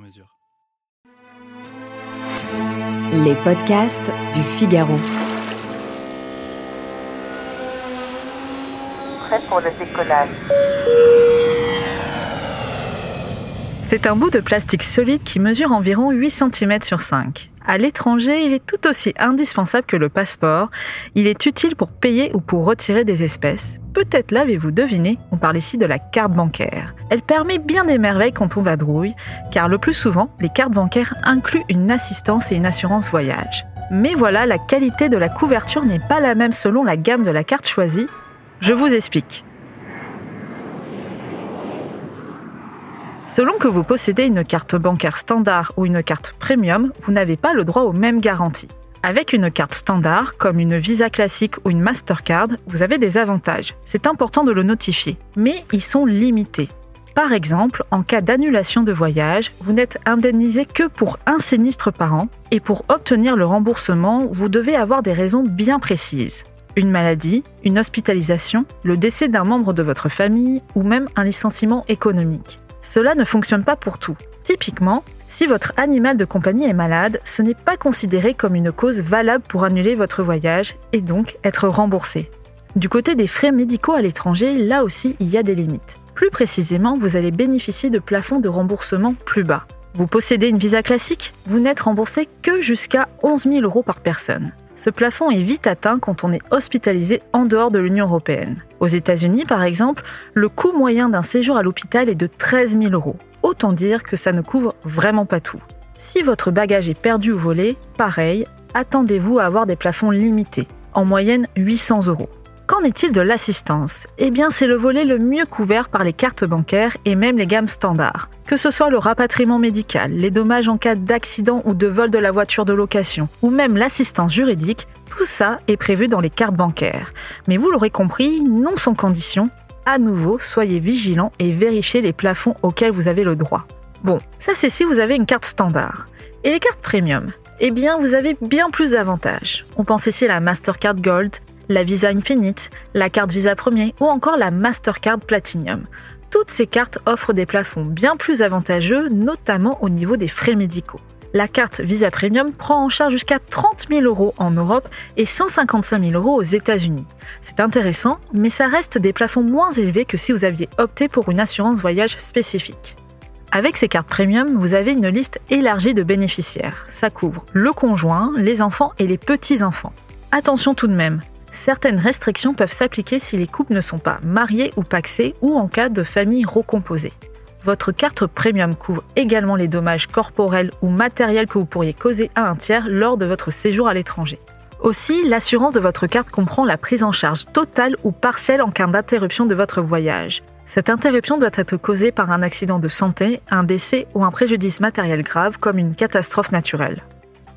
mesure. Les podcasts du Figaro. Prêt pour le décollage. C'est un bout de plastique solide qui mesure environ 8 cm sur 5. À l'étranger, il est tout aussi indispensable que le passeport. Il est utile pour payer ou pour retirer des espèces. Peut-être l'avez-vous deviné, on parle ici de la carte bancaire. Elle permet bien des merveilles quand on vadrouille, car le plus souvent, les cartes bancaires incluent une assistance et une assurance voyage. Mais voilà, la qualité de la couverture n'est pas la même selon la gamme de la carte choisie. Je vous explique. Selon que vous possédez une carte bancaire standard ou une carte premium, vous n'avez pas le droit aux mêmes garanties. Avec une carte standard, comme une Visa classique ou une Mastercard, vous avez des avantages. C'est important de le notifier. Mais ils sont limités. Par exemple, en cas d'annulation de voyage, vous n'êtes indemnisé que pour un sinistre par an et pour obtenir le remboursement, vous devez avoir des raisons bien précises. Une maladie, une hospitalisation, le décès d'un membre de votre famille ou même un licenciement économique. Cela ne fonctionne pas pour tout. Typiquement, si votre animal de compagnie est malade, ce n'est pas considéré comme une cause valable pour annuler votre voyage et donc être remboursé. Du côté des frais médicaux à l'étranger, là aussi, il y a des limites. Plus précisément, vous allez bénéficier de plafonds de remboursement plus bas. Vous possédez une visa classique? Vous n'êtes remboursé que jusqu'à 11 000 euros par personne. Ce plafond est vite atteint quand on est hospitalisé en dehors de l'Union européenne. Aux États-Unis, par exemple, le coût moyen d'un séjour à l'hôpital est de 13 000 euros. Autant dire que ça ne couvre vraiment pas tout. Si votre bagage est perdu ou volé, pareil, attendez-vous à avoir des plafonds limités, en moyenne 800 euros. Qu'en est-il de l'assistance? Eh bien, c'est le volet le mieux couvert par les cartes bancaires et même les gammes standards. Que ce soit le rapatriement médical, les dommages en cas d'accident ou de vol de la voiture de location, ou même l'assistance juridique, tout ça est prévu dans les cartes bancaires. Mais vous l'aurez compris, non sans condition. À nouveau, soyez vigilants et vérifiez les plafonds auxquels vous avez le droit. Bon, ça c'est si vous avez une carte standard. Et les cartes premium? Eh bien, vous avez bien plus d'avantages. On pense ici à la Mastercard Gold, la Visa Infinite, la carte Visa Premier ou encore la Mastercard Platinum. Toutes ces cartes offrent des plafonds bien plus avantageux, notamment au niveau des frais médicaux. La carte Visa Premium prend en charge jusqu'à 30 000 euros en Europe et 155 000 euros aux États-Unis. C'est intéressant, mais ça reste des plafonds moins élevés que si vous aviez opté pour une assurance voyage spécifique. Avec ces cartes premium, vous avez une liste élargie de bénéficiaires. Ça couvre le conjoint, les enfants et les petits-enfants. Attention tout de même, certaines restrictions peuvent s'appliquer si les couples ne sont pas mariés ou paxés ou en cas de famille recomposée. Votre carte premium couvre également les dommages corporels ou matériels que vous pourriez causer à un tiers lors de votre séjour à l'étranger. Aussi, l'assurance de votre carte comprend la prise en charge totale ou partielle en cas d'interruption de votre voyage. Cette interruption doit être causée par un accident de santé, un décès ou un préjudice matériel grave comme une catastrophe naturelle.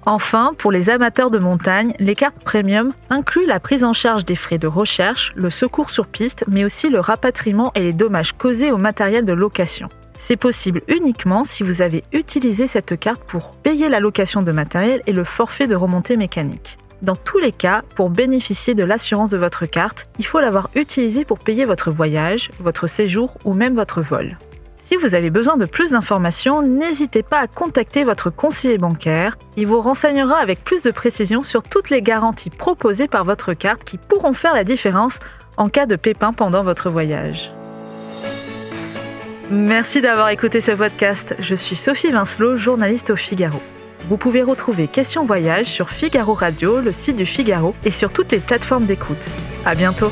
Enfin, pour les amateurs de montagne, les cartes premium incluent la prise en charge des frais de recherche, le secours sur piste, mais aussi le rapatriement et les dommages causés au matériel de location. C'est possible uniquement si vous avez utilisé cette carte pour payer la location de matériel et le forfait de remontée mécanique. Dans tous les cas, pour bénéficier de l'assurance de votre carte, il faut l'avoir utilisée pour payer votre voyage, votre séjour ou même votre vol. Si vous avez besoin de plus d'informations, n'hésitez pas à contacter votre conseiller bancaire. Il vous renseignera avec plus de précision sur toutes les garanties proposées par votre carte qui pourront faire la différence en cas de pépin pendant votre voyage. Merci d'avoir écouté ce podcast. Je suis Sophie Vincelot, journaliste au Figaro. Vous pouvez retrouver Question Voyage sur Figaro Radio, le site du Figaro et sur toutes les plateformes d'écoute. À bientôt!